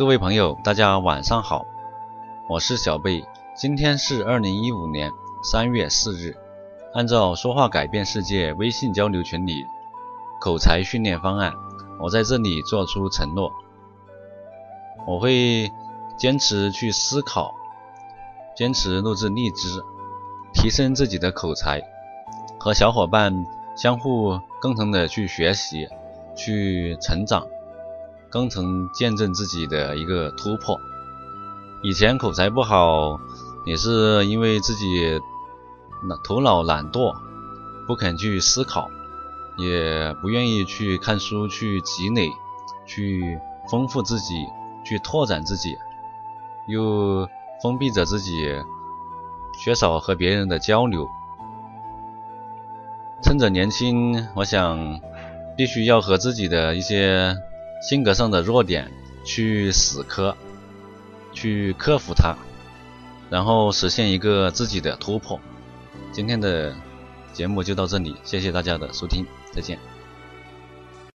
各位朋友，大家晚上好，我是小贝。今天是二零一五年三月四日。按照说话改变世界微信交流群里口才训练方案，我在这里做出承诺，我会坚持去思考，坚持录制荔枝，提升自己的口才，和小伙伴相互共同的去学习，去成长。更曾见证自己的一个突破。以前口才不好，也是因为自己头脑懒惰，不肯去思考，也不愿意去看书、去积累、去丰富自己、去拓展自己，又封闭着自己，缺少和别人的交流。趁着年轻，我想必须要和自己的一些。性格上的弱点去死磕，去克服它，然后实现一个自己的突破。今天的节目就到这里，谢谢大家的收听，再见。